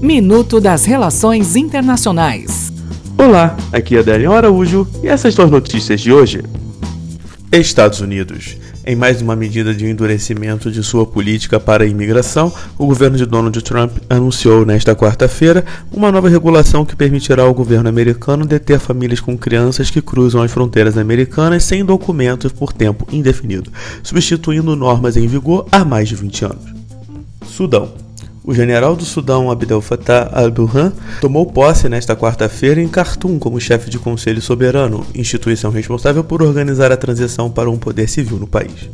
Minuto das Relações Internacionais. Olá, aqui é Adélio Araújo e essas são as notícias de hoje. Estados Unidos. Em mais uma medida de endurecimento de sua política para a imigração, o governo de Donald Trump anunciou nesta quarta-feira uma nova regulação que permitirá ao governo americano deter famílias com crianças que cruzam as fronteiras americanas sem documentos por tempo indefinido, substituindo normas em vigor há mais de 20 anos. Sudão. O general do Sudão Abdel Fattah al-Burhan tomou posse nesta quarta-feira em Khartoum como chefe de Conselho Soberano, instituição responsável por organizar a transição para um poder civil no país.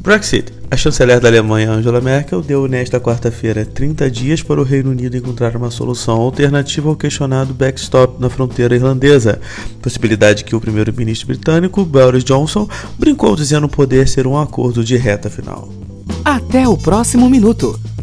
Brexit. A chanceler da Alemanha, Angela Merkel, deu nesta quarta-feira 30 dias para o Reino Unido encontrar uma solução alternativa ao questionado backstop na fronteira irlandesa, possibilidade que o primeiro-ministro britânico, Boris Johnson, brincou dizendo poder ser um acordo de reta final. Até o próximo minuto.